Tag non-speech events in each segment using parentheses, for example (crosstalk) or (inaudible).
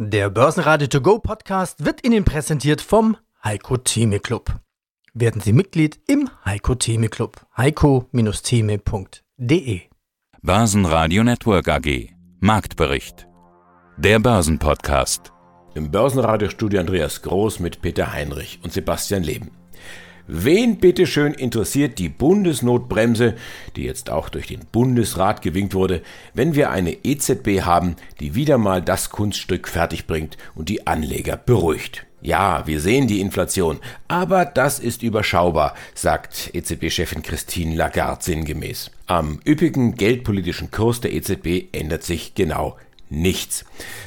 Der Börsenradio To Go Podcast wird Ihnen präsentiert vom Heiko Theme Club. Werden Sie Mitglied im Heiko Theme Club. heiko-theme.de Börsenradio Network AG Marktbericht Der Börsenpodcast Im Börsenradiostudio Andreas Groß mit Peter Heinrich und Sebastian Leben. Wen bitteschön interessiert die Bundesnotbremse, die jetzt auch durch den Bundesrat gewinkt wurde, wenn wir eine EZB haben, die wieder mal das Kunststück fertigbringt und die Anleger beruhigt? Ja, wir sehen die Inflation, aber das ist überschaubar, sagt EZB-Chefin Christine Lagarde sinngemäß. Am üppigen geldpolitischen Kurs der EZB ändert sich genau nichts.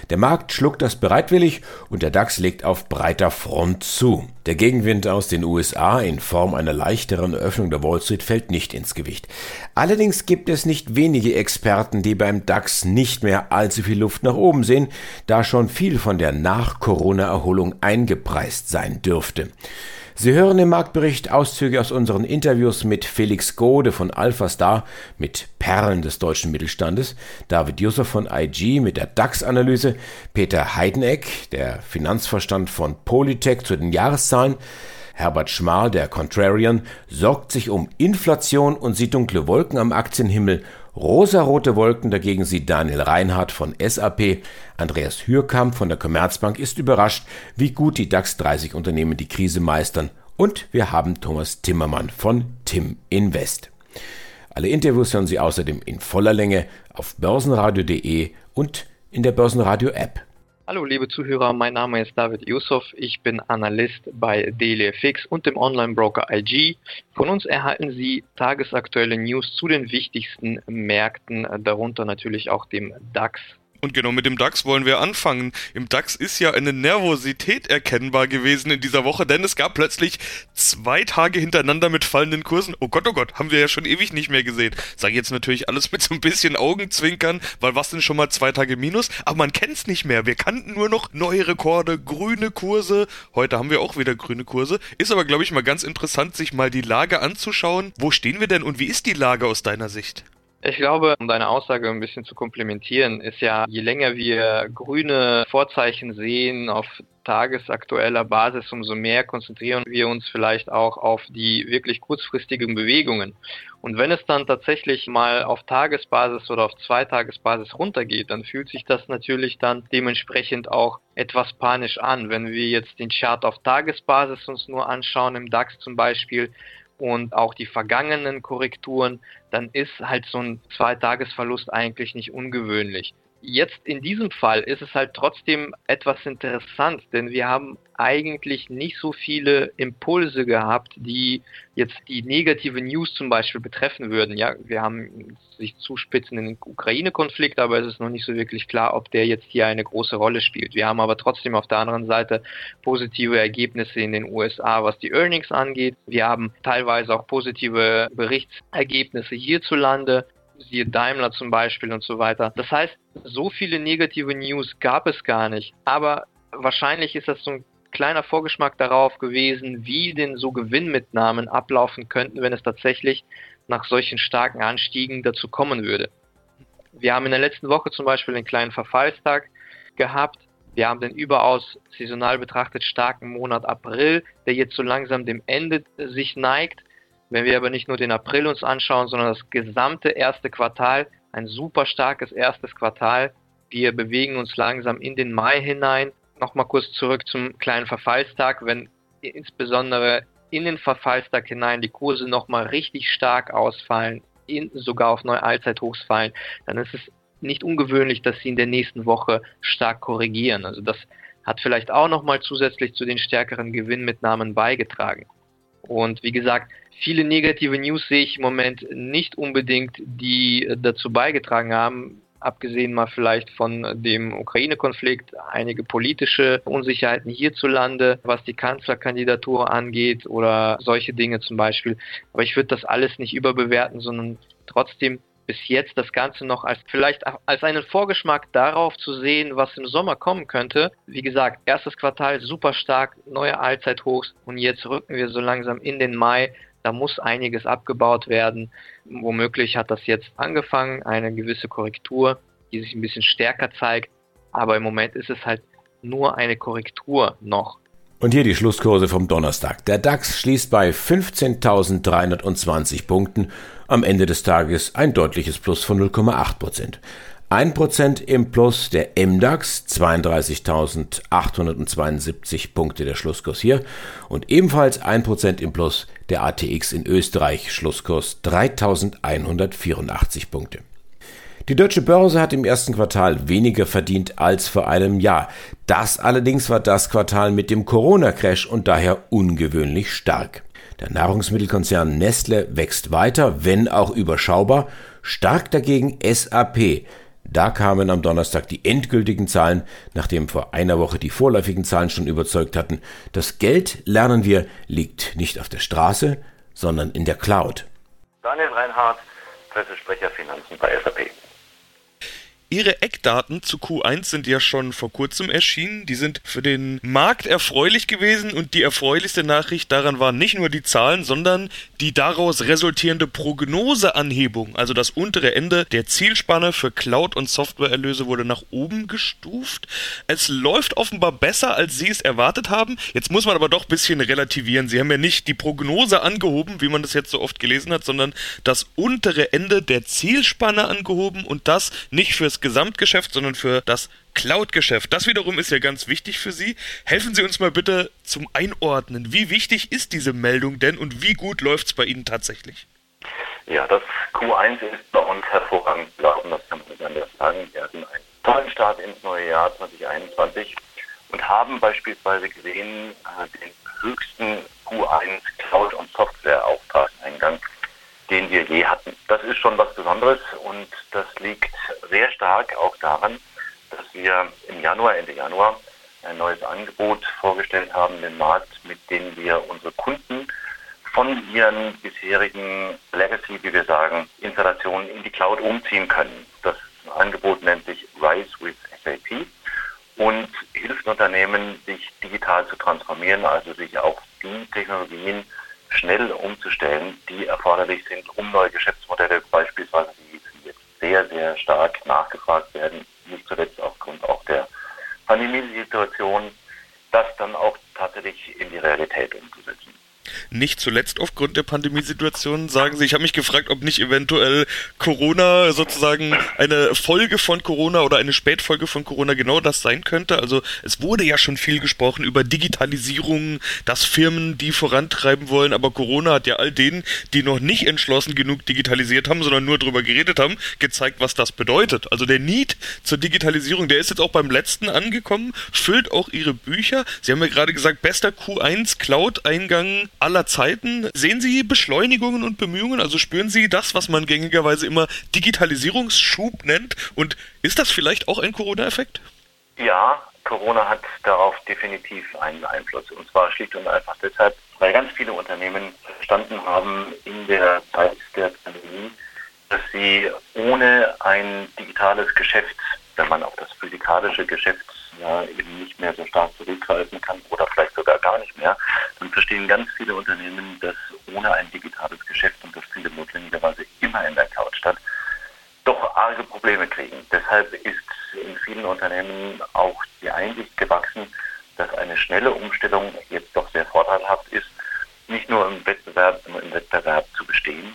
Der Markt schluckt das bereitwillig und der DAX legt auf breiter Front zu. Der Gegenwind aus den USA in Form einer leichteren Öffnung der Wall Street fällt nicht ins Gewicht. Allerdings gibt es nicht wenige Experten, die beim DAX nicht mehr allzu viel Luft nach oben sehen, da schon viel von der Nach-Corona-Erholung eingepreist sein dürfte. Sie hören im Marktbericht Auszüge aus unseren Interviews mit Felix Gode von Alpha Star, mit Perlen des deutschen Mittelstandes, David Jusser von IG mit der DAX-Analyse, Peter Heideneck, der Finanzverstand von Polytech zu den Jahreszahlen, Herbert Schmal, der Contrarian, sorgt sich um Inflation und sieht dunkle Wolken am Aktienhimmel. Rosarote Wolken dagegen sieht Daniel Reinhardt von SAP. Andreas Hürkamp von der Commerzbank ist überrascht, wie gut die DAX 30 Unternehmen die Krise meistern. Und wir haben Thomas Timmermann von Tim Invest. Alle Interviews hören Sie außerdem in voller Länge auf börsenradio.de und in der Börsenradio App. Hallo liebe Zuhörer, mein Name ist David Yusuf, ich bin Analyst bei DailyFX und dem Online-Broker IG. Von uns erhalten Sie tagesaktuelle News zu den wichtigsten Märkten, darunter natürlich auch dem DAX. Und genau mit dem DAX wollen wir anfangen. Im DAX ist ja eine Nervosität erkennbar gewesen in dieser Woche, denn es gab plötzlich zwei Tage hintereinander mit fallenden Kursen. Oh Gott, oh Gott, haben wir ja schon ewig nicht mehr gesehen. Sage jetzt natürlich alles mit so ein bisschen Augenzwinkern, weil was denn schon mal zwei Tage Minus? Aber man kennt's nicht mehr. Wir kannten nur noch neue Rekorde, grüne Kurse. Heute haben wir auch wieder grüne Kurse. Ist aber, glaube ich, mal ganz interessant, sich mal die Lage anzuschauen. Wo stehen wir denn und wie ist die Lage aus deiner Sicht? Ich glaube, um deine Aussage ein bisschen zu komplementieren, ist ja, je länger wir grüne Vorzeichen sehen auf tagesaktueller Basis, umso mehr konzentrieren wir uns vielleicht auch auf die wirklich kurzfristigen Bewegungen. Und wenn es dann tatsächlich mal auf Tagesbasis oder auf Zweitagesbasis runtergeht, dann fühlt sich das natürlich dann dementsprechend auch etwas panisch an. Wenn wir jetzt den Chart auf Tagesbasis uns nur anschauen, im DAX zum Beispiel, und auch die vergangenen Korrekturen, dann ist halt so ein Zweitagesverlust eigentlich nicht ungewöhnlich. Jetzt in diesem Fall ist es halt trotzdem etwas interessant, denn wir haben eigentlich nicht so viele Impulse gehabt, die jetzt die negative News zum Beispiel betreffen würden. Ja, wir haben sich zuspitzenden Ukraine-Konflikt, aber es ist noch nicht so wirklich klar, ob der jetzt hier eine große Rolle spielt. Wir haben aber trotzdem auf der anderen Seite positive Ergebnisse in den USA, was die Earnings angeht. Wir haben teilweise auch positive Berichtsergebnisse hierzulande siehe Daimler zum Beispiel und so weiter. Das heißt, so viele negative News gab es gar nicht. Aber wahrscheinlich ist das so ein kleiner Vorgeschmack darauf gewesen, wie denn so Gewinnmitnahmen ablaufen könnten, wenn es tatsächlich nach solchen starken Anstiegen dazu kommen würde. Wir haben in der letzten Woche zum Beispiel einen kleinen Verfallstag gehabt. Wir haben den überaus saisonal betrachtet starken Monat April, der jetzt so langsam dem Ende sich neigt. Wenn wir aber nicht nur den April uns anschauen, sondern das gesamte erste Quartal, ein super starkes erstes Quartal. Wir bewegen uns langsam in den Mai hinein. Nochmal kurz zurück zum kleinen Verfallstag. Wenn insbesondere in den Verfallstag hinein die Kurse nochmal richtig stark ausfallen, in, sogar auf neue Allzeithochs fallen, dann ist es nicht ungewöhnlich, dass sie in der nächsten Woche stark korrigieren. Also das hat vielleicht auch nochmal zusätzlich zu den stärkeren Gewinnmitnahmen beigetragen. Und wie gesagt, viele negative News sehe ich im Moment nicht unbedingt, die dazu beigetragen haben, abgesehen mal vielleicht von dem Ukraine-Konflikt, einige politische Unsicherheiten hierzulande, was die Kanzlerkandidatur angeht oder solche Dinge zum Beispiel. Aber ich würde das alles nicht überbewerten, sondern trotzdem bis jetzt das Ganze noch als vielleicht als einen Vorgeschmack darauf zu sehen, was im Sommer kommen könnte. Wie gesagt, erstes Quartal super stark, neue Allzeithochs und jetzt rücken wir so langsam in den Mai. Da muss einiges abgebaut werden. Womöglich hat das jetzt angefangen, eine gewisse Korrektur, die sich ein bisschen stärker zeigt. Aber im Moment ist es halt nur eine Korrektur noch. Und hier die Schlusskurse vom Donnerstag. Der DAX schließt bei 15.320 Punkten. Am Ende des Tages ein deutliches Plus von 0,8 Prozent. 1% im Plus der MDAX, 32.872 Punkte der Schlusskurs hier. Und ebenfalls 1% im Plus der ATX in Österreich, Schlusskurs 3.184 Punkte. Die deutsche Börse hat im ersten Quartal weniger verdient als vor einem Jahr. Das allerdings war das Quartal mit dem Corona-Crash und daher ungewöhnlich stark. Der Nahrungsmittelkonzern Nestle wächst weiter, wenn auch überschaubar, stark dagegen SAP. Da kamen am Donnerstag die endgültigen Zahlen, nachdem vor einer Woche die vorläufigen Zahlen schon überzeugt hatten. Das Geld, lernen wir, liegt nicht auf der Straße, sondern in der Cloud. Daniel Reinhardt, Pressesprecher Finanzen bei SAP. Ihre Eckdaten zu Q1 sind ja schon vor kurzem erschienen. Die sind für den Markt erfreulich gewesen und die erfreulichste Nachricht daran waren nicht nur die Zahlen, sondern die daraus resultierende Prognoseanhebung. Also das untere Ende der Zielspanne für Cloud- und Softwareerlöse wurde nach oben gestuft. Es läuft offenbar besser, als Sie es erwartet haben. Jetzt muss man aber doch ein bisschen relativieren. Sie haben ja nicht die Prognose angehoben, wie man das jetzt so oft gelesen hat, sondern das untere Ende der Zielspanne angehoben und das nicht fürs Gesamtgeschäft, sondern für das Cloud-Geschäft. Das wiederum ist ja ganz wichtig für Sie. Helfen Sie uns mal bitte zum Einordnen. Wie wichtig ist diese Meldung denn und wie gut läuft es bei Ihnen tatsächlich? Ja, das Q1 ist bei uns hervorragend gelaufen, das kann man anders sagen. Wir hatten einen tollen Start ins neue Jahr 2021 und haben beispielsweise gesehen äh, den höchsten Q1 Cloud- und Software-Auftragseingang den wir je hatten. Das ist schon was Besonderes und das liegt sehr stark auch daran, dass wir im Januar, Ende Januar, ein neues Angebot vorgestellt haben, den Markt, mit dem wir unsere Kunden von ihren bisherigen Legacy, wie wir sagen, Installationen in die Cloud umziehen können. Das Angebot nennt sich Rise with SAP und hilft Unternehmen, sich digital zu transformieren, also sich auf die Technologien schnell umzustellen, die erforderlich sind, um neue Geschäftsmodelle beispielsweise, die jetzt sehr, sehr stark nachgefragt werden, nicht zuletzt aufgrund auch der Pandemiesituation, das dann auch tatsächlich in die Realität umzusetzen nicht zuletzt aufgrund der Pandemiesituation, sagen Sie. Ich habe mich gefragt, ob nicht eventuell Corona sozusagen eine Folge von Corona oder eine Spätfolge von Corona genau das sein könnte. Also es wurde ja schon viel gesprochen über Digitalisierung, dass Firmen die vorantreiben wollen, aber Corona hat ja all denen, die noch nicht entschlossen genug digitalisiert haben, sondern nur darüber geredet haben, gezeigt, was das bedeutet. Also der Need zur Digitalisierung, der ist jetzt auch beim letzten angekommen, füllt auch Ihre Bücher. Sie haben ja gerade gesagt, bester Q1 Cloud-Eingang aller Zeiten. Sehen Sie Beschleunigungen und Bemühungen? Also spüren Sie das, was man gängigerweise immer Digitalisierungsschub nennt? Und ist das vielleicht auch ein Corona-Effekt? Ja, Corona hat darauf definitiv einen Einfluss. Und zwar schlicht und einfach deshalb, weil ganz viele Unternehmen verstanden haben in der Zeit der Pandemie, dass sie ohne ein digitales Geschäft, wenn man auf das physikalische Geschäft ja, eben nicht mehr so stark zurückgreifen kann oder vielleicht sogar gar nicht mehr, dann verstehen ganz viele Unternehmen, dass ohne ein digitales Geschäft und das findet notwendigerweise immer in der Cloud statt, doch arge Probleme kriegen. Deshalb ist in vielen Unternehmen auch die Einsicht gewachsen, dass eine schnelle Umstellung jetzt doch sehr vorteilhaft ist, nicht nur im Wettbewerb, im Wettbewerb zu bestehen,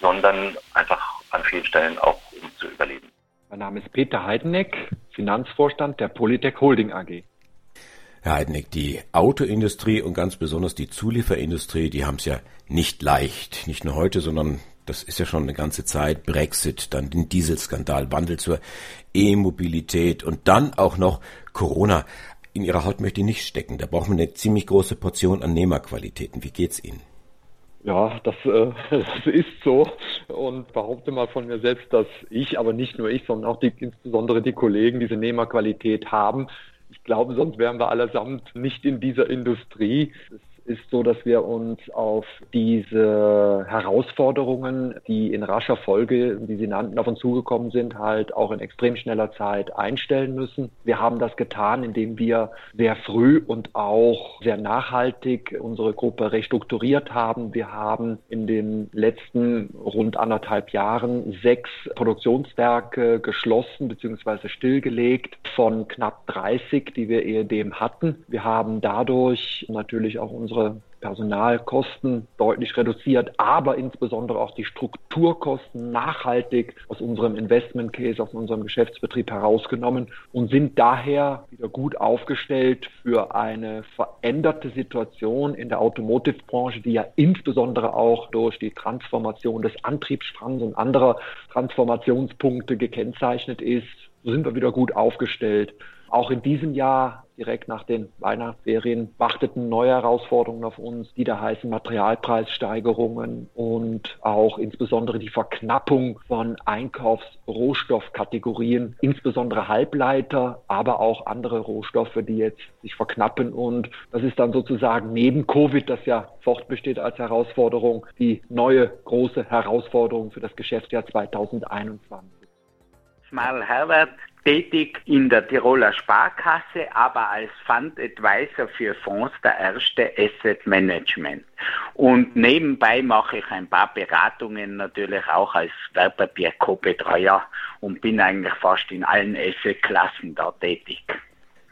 sondern einfach an vielen Stellen auch um zu überleben. Mein Name ist Peter Heideneck, Finanzvorstand der Polytech Holding AG. Herr Heideneck, die Autoindustrie und ganz besonders die Zulieferindustrie, die haben es ja nicht leicht. Nicht nur heute, sondern das ist ja schon eine ganze Zeit. Brexit, dann den Dieselskandal, Wandel zur E-Mobilität und dann auch noch Corona. In Ihrer Haut möchte ich nicht stecken. Da braucht man eine ziemlich große Portion an Nehmerqualitäten. Wie geht's Ihnen? Ja, das, äh, (laughs) das ist so und behaupte mal von mir selbst, dass ich, aber nicht nur ich, sondern auch die, insbesondere die Kollegen diese Nehmerqualität haben. Ich glaube, sonst wären wir allesamt nicht in dieser Industrie. Es ist so, dass wir uns auf diese Herausforderungen, die in rascher Folge, wie Sie nannten, auf uns zugekommen sind, halt auch in extrem schneller Zeit einstellen müssen. Wir haben das getan, indem wir sehr früh und auch sehr nachhaltig unsere Gruppe restrukturiert haben. Wir haben in den letzten rund anderthalb Jahren sechs Produktionswerke geschlossen bzw. stillgelegt von knapp 30, die wir ehedem hatten. Wir haben dadurch natürlich auch unsere Personalkosten deutlich reduziert, aber insbesondere auch die Strukturkosten nachhaltig aus unserem Investment Case, aus unserem Geschäftsbetrieb herausgenommen und sind daher wieder gut aufgestellt für eine veränderte Situation in der Automotive-Branche, die ja insbesondere auch durch die Transformation des Antriebsstrangs und anderer Transformationspunkte gekennzeichnet ist. So sind wir wieder gut aufgestellt. Auch in diesem Jahr direkt nach den Weihnachtsferien warteten neue Herausforderungen auf uns, die da heißen Materialpreissteigerungen und auch insbesondere die Verknappung von Einkaufsrohstoffkategorien, insbesondere Halbleiter, aber auch andere Rohstoffe, die jetzt sich verknappen. Und das ist dann sozusagen neben Covid, das ja fortbesteht als Herausforderung, die neue große Herausforderung für das Geschäftsjahr 2021. Schmal Herbert, tätig in der Tiroler Sparkasse, aber als Fund Advisor für Fonds der erste Asset Management. Und nebenbei mache ich ein paar Beratungen natürlich auch als Wertpapier-Co-Betreuer und bin eigentlich fast in allen Asset-Klassen da tätig.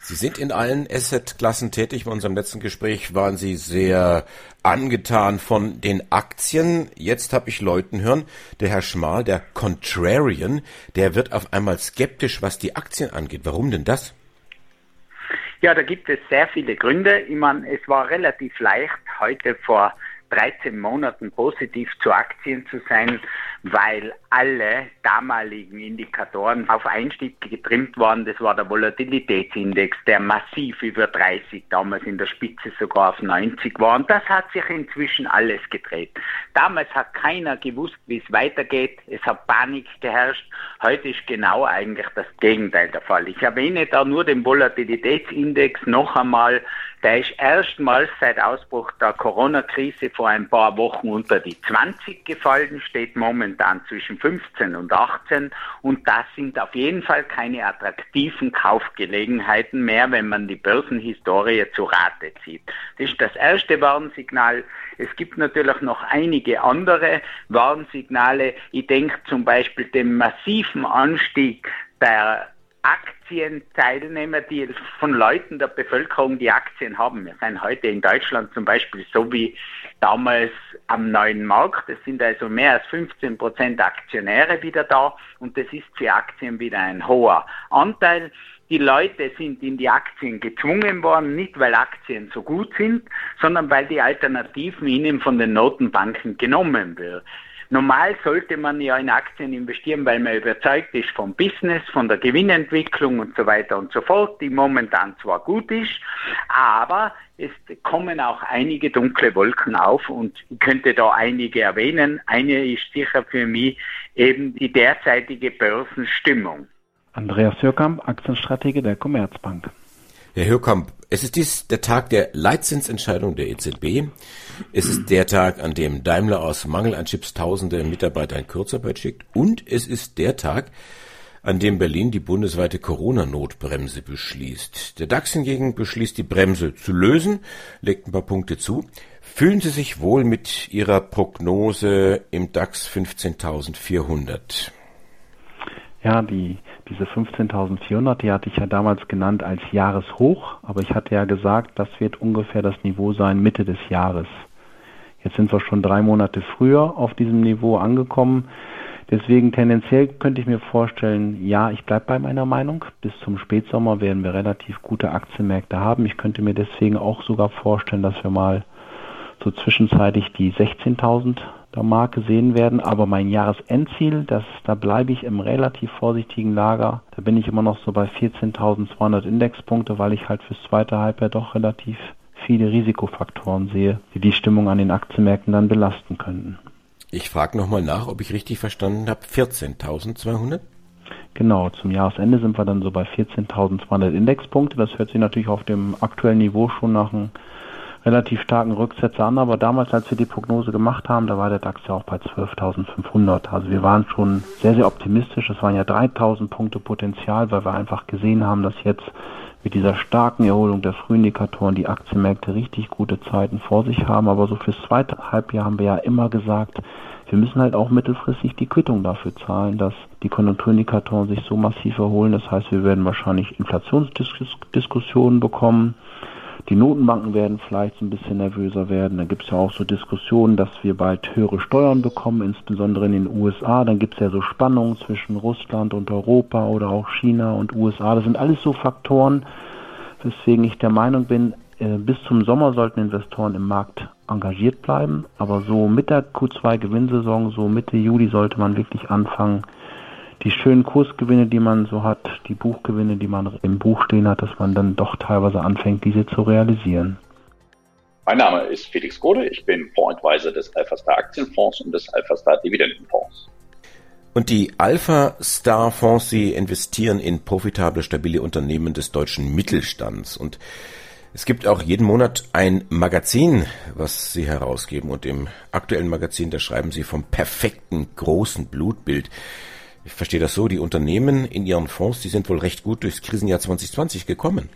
Sie sind in allen Asset-Klassen tätig. Bei unserem letzten Gespräch waren Sie sehr angetan von den Aktien. Jetzt habe ich Leuten hören, der Herr Schmal, der Contrarian, der wird auf einmal skeptisch, was die Aktien angeht. Warum denn das? Ja, da gibt es sehr viele Gründe. Ich meine, es war relativ leicht, heute vor 13 Monaten positiv zu Aktien zu sein, weil alle damaligen Indikatoren auf Einstieg getrimmt waren. Das war der Volatilitätsindex, der massiv über 30, damals in der Spitze sogar auf 90 war. Und das hat sich inzwischen alles gedreht. Damals hat keiner gewusst, wie es weitergeht. Es hat Panik geherrscht. Heute ist genau eigentlich das Gegenteil der Fall. Ich erwähne da nur den Volatilitätsindex noch einmal. Der ist erstmals seit Ausbruch der Corona-Krise vor ein paar Wochen unter die 20 gefallen, steht momentan zwischen 15 und 18 und das sind auf jeden Fall keine attraktiven Kaufgelegenheiten mehr, wenn man die Börsenhistorie zu Rate zieht. Das ist das erste Warnsignal. Es gibt natürlich noch einige andere Warnsignale. Ich denke zum Beispiel den massiven Anstieg der Aktienteilnehmer, die von Leuten der Bevölkerung, die Aktien haben. Wir sind heute in Deutschland zum Beispiel so wie damals am neuen Markt. Es sind also mehr als 15 Prozent Aktionäre wieder da und das ist für Aktien wieder ein hoher Anteil. Die Leute sind in die Aktien gezwungen worden, nicht weil Aktien so gut sind, sondern weil die Alternativen ihnen von den Notenbanken genommen werden. Normal sollte man ja in Aktien investieren, weil man überzeugt ist vom Business, von der Gewinnentwicklung und so weiter und so fort, die momentan zwar gut ist, aber es kommen auch einige dunkle Wolken auf und ich könnte da einige erwähnen. Eine ist sicher für mich eben die derzeitige Börsenstimmung. Andreas Hörkamp, Aktienstrategie der Commerzbank. Herr Hörkamp, es ist dies der Tag der Leitzinsentscheidung der EZB. Es ist der Tag, an dem Daimler aus Mangel an Chips tausende Mitarbeiter in Kurzarbeit schickt. Und es ist der Tag, an dem Berlin die bundesweite Corona-Notbremse beschließt. Der DAX hingegen beschließt, die Bremse zu lösen, legt ein paar Punkte zu. Fühlen Sie sich wohl mit Ihrer Prognose im DAX 15.400? Ja, die diese 15.400, die hatte ich ja damals genannt als Jahreshoch, aber ich hatte ja gesagt, das wird ungefähr das Niveau sein Mitte des Jahres. Jetzt sind wir schon drei Monate früher auf diesem Niveau angekommen. Deswegen tendenziell könnte ich mir vorstellen, ja, ich bleibe bei meiner Meinung. Bis zum Spätsommer werden wir relativ gute Aktienmärkte haben. Ich könnte mir deswegen auch sogar vorstellen, dass wir mal so zwischenzeitlich die 16.000 der Marke sehen werden. Aber mein Jahresendziel, das, da bleibe ich im relativ vorsichtigen Lager. Da bin ich immer noch so bei 14.200 Indexpunkte, weil ich halt fürs zweite Halbjahr doch relativ viele Risikofaktoren sehe, die die Stimmung an den Aktienmärkten dann belasten könnten. Ich frage nochmal nach, ob ich richtig verstanden habe. 14.200? Genau, zum Jahresende sind wir dann so bei 14.200 Indexpunkte. Das hört sich natürlich auf dem aktuellen Niveau schon nach einem relativ starken Rücksetzer an, aber damals, als wir die Prognose gemacht haben, da war der DAX ja auch bei 12.500. Also wir waren schon sehr, sehr optimistisch. Es waren ja 3.000 Punkte Potenzial, weil wir einfach gesehen haben, dass jetzt mit dieser starken Erholung der Frühindikatoren die Aktienmärkte richtig gute Zeiten vor sich haben. Aber so fürs zweite Halbjahr haben wir ja immer gesagt, wir müssen halt auch mittelfristig die Quittung dafür zahlen, dass die Konjunkturindikatoren sich so massiv erholen. Das heißt, wir werden wahrscheinlich Inflationsdiskussionen bekommen. Die Notenbanken werden vielleicht ein bisschen nervöser werden. Da gibt es ja auch so Diskussionen, dass wir bald höhere Steuern bekommen, insbesondere in den USA. Dann gibt es ja so Spannungen zwischen Russland und Europa oder auch China und USA. Das sind alles so Faktoren, weswegen ich der Meinung bin, äh, bis zum Sommer sollten Investoren im Markt engagiert bleiben. Aber so mit der Q2-Gewinnsaison, so Mitte Juli sollte man wirklich anfangen, die schönen Kursgewinne, die man so hat, die Buchgewinne, die man im Buch stehen hat, dass man dann doch teilweise anfängt, diese zu realisieren. Mein Name ist Felix Gode, ich bin Fondsadvisor des Alpha Star Aktienfonds und des Alpha Star Dividendenfonds. Und die Alpha Star Fonds, sie investieren in profitable, stabile Unternehmen des deutschen Mittelstands. Und es gibt auch jeden Monat ein Magazin, was sie herausgeben. Und im aktuellen Magazin, da schreiben sie vom perfekten großen Blutbild. Ich verstehe das so, die Unternehmen in ihren Fonds, die sind wohl recht gut durchs Krisenjahr 2020 gekommen.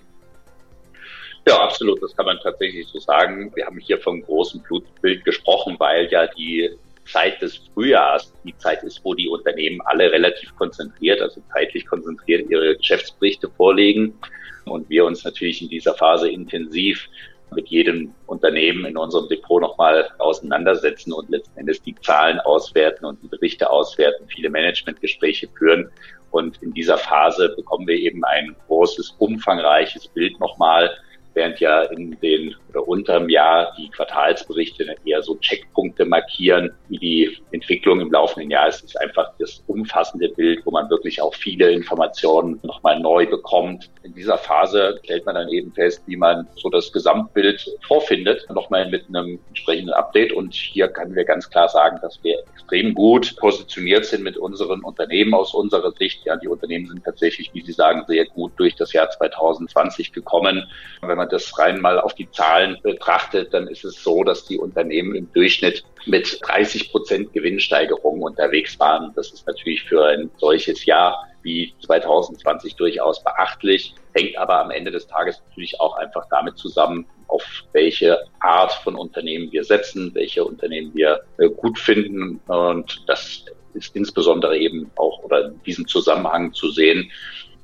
Ja, absolut, das kann man tatsächlich so sagen. Wir haben hier vom großen Blutbild gesprochen, weil ja die Zeit des Frühjahrs die Zeit ist, wo die Unternehmen alle relativ konzentriert, also zeitlich konzentriert ihre Geschäftsberichte vorlegen und wir uns natürlich in dieser Phase intensiv mit jedem Unternehmen in unserem Depot nochmal auseinandersetzen und letzten Endes die Zahlen auswerten und die Berichte auswerten, viele Managementgespräche führen. Und in dieser Phase bekommen wir eben ein großes, umfangreiches Bild nochmal während ja in den oder unterm Jahr die Quartalsberichte eher so Checkpunkte markieren, wie die Entwicklung im laufenden Jahr ist, ist einfach das umfassende Bild, wo man wirklich auch viele Informationen nochmal neu bekommt. In dieser Phase stellt man dann eben fest, wie man so das Gesamtbild vorfindet, nochmal mit einem entsprechenden Update. Und hier können wir ganz klar sagen, dass wir extrem gut positioniert sind mit unseren Unternehmen aus unserer Sicht. Ja, die Unternehmen sind tatsächlich, wie Sie sagen, sehr gut durch das Jahr 2020 gekommen. Wenn man das rein mal auf die Zahlen betrachtet, dann ist es so, dass die Unternehmen im Durchschnitt mit 30 Prozent Gewinnsteigerung unterwegs waren. Das ist natürlich für ein solches Jahr wie 2020 durchaus beachtlich, hängt aber am Ende des Tages natürlich auch einfach damit zusammen, auf welche Art von Unternehmen wir setzen, welche Unternehmen wir äh, gut finden. Und das ist insbesondere eben auch oder in diesem Zusammenhang zu sehen,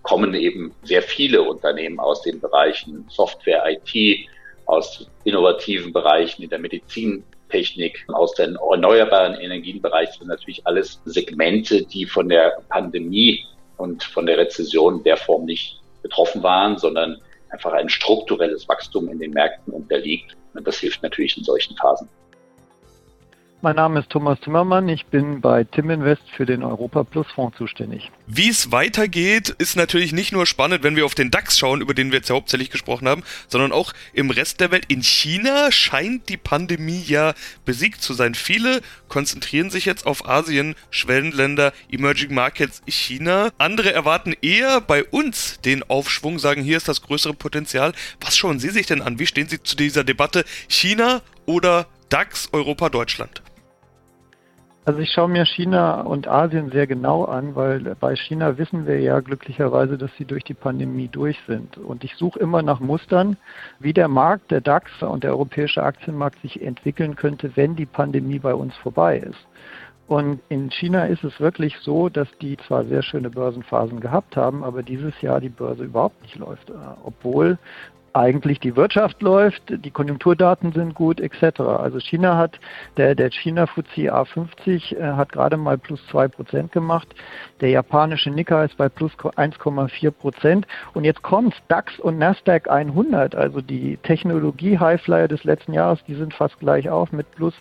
kommen eben sehr viele Unternehmen aus den Bereichen Software, IT, aus innovativen Bereichen in der Medizintechnik, aus den erneuerbaren Energienbereich sind natürlich alles Segmente, die von der Pandemie und von der Rezession der Form nicht betroffen waren, sondern einfach ein strukturelles Wachstum in den Märkten unterliegt. Und das hilft natürlich in solchen Phasen. Mein Name ist Thomas Zimmermann. Ich bin bei Tim Invest für den Europa Plus Fonds zuständig. Wie es weitergeht, ist natürlich nicht nur spannend, wenn wir auf den DAX schauen, über den wir jetzt ja hauptsächlich gesprochen haben, sondern auch im Rest der Welt. In China scheint die Pandemie ja besiegt zu sein. Viele konzentrieren sich jetzt auf Asien, Schwellenländer, Emerging Markets, China. Andere erwarten eher bei uns den Aufschwung, sagen, hier ist das größere Potenzial. Was schauen Sie sich denn an? Wie stehen Sie zu dieser Debatte China oder DAX Europa Deutschland? Also ich schaue mir China und Asien sehr genau an, weil bei China wissen wir ja glücklicherweise, dass sie durch die Pandemie durch sind. Und ich suche immer nach Mustern, wie der Markt, der DAX und der europäische Aktienmarkt sich entwickeln könnte, wenn die Pandemie bei uns vorbei ist. Und in China ist es wirklich so, dass die zwar sehr schöne Börsenphasen gehabt haben, aber dieses Jahr die Börse überhaupt nicht läuft, obwohl eigentlich die Wirtschaft läuft, die Konjunkturdaten sind gut, etc. Also China hat, der, der China FTSE A50 äh, hat gerade mal plus 2 Prozent gemacht, der japanische Nikkei ist bei plus 1,4 Prozent. Und jetzt kommt DAX und Nasdaq 100, also die Technologie-Highflyer des letzten Jahres, die sind fast gleich auf mit plus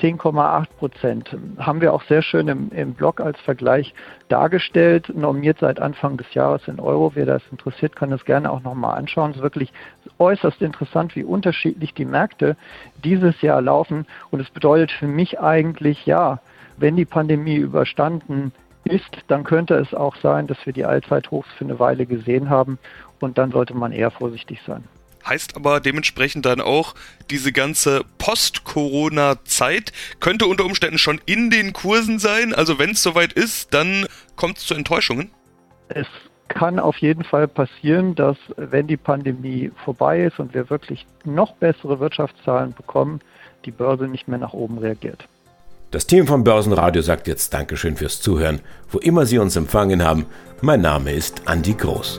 10,8 Prozent. Haben wir auch sehr schön im, im Blog als Vergleich dargestellt, normiert seit Anfang des Jahres in Euro. Wer das interessiert, kann das gerne auch nochmal anschauen. Es ist wirklich äußerst interessant, wie unterschiedlich die Märkte dieses Jahr laufen. Und es bedeutet für mich eigentlich, ja, wenn die Pandemie überstanden ist, dann könnte es auch sein, dass wir die Allzeithochs für eine Weile gesehen haben. Und dann sollte man eher vorsichtig sein. Heißt aber dementsprechend dann auch, diese ganze Post-Corona-Zeit könnte unter Umständen schon in den Kursen sein. Also wenn es soweit ist, dann kommt es zu Enttäuschungen. Es kann auf jeden Fall passieren, dass wenn die Pandemie vorbei ist und wir wirklich noch bessere Wirtschaftszahlen bekommen, die Börse nicht mehr nach oben reagiert. Das Team vom Börsenradio sagt jetzt Dankeschön fürs Zuhören, wo immer Sie uns empfangen haben. Mein Name ist Andi Groß.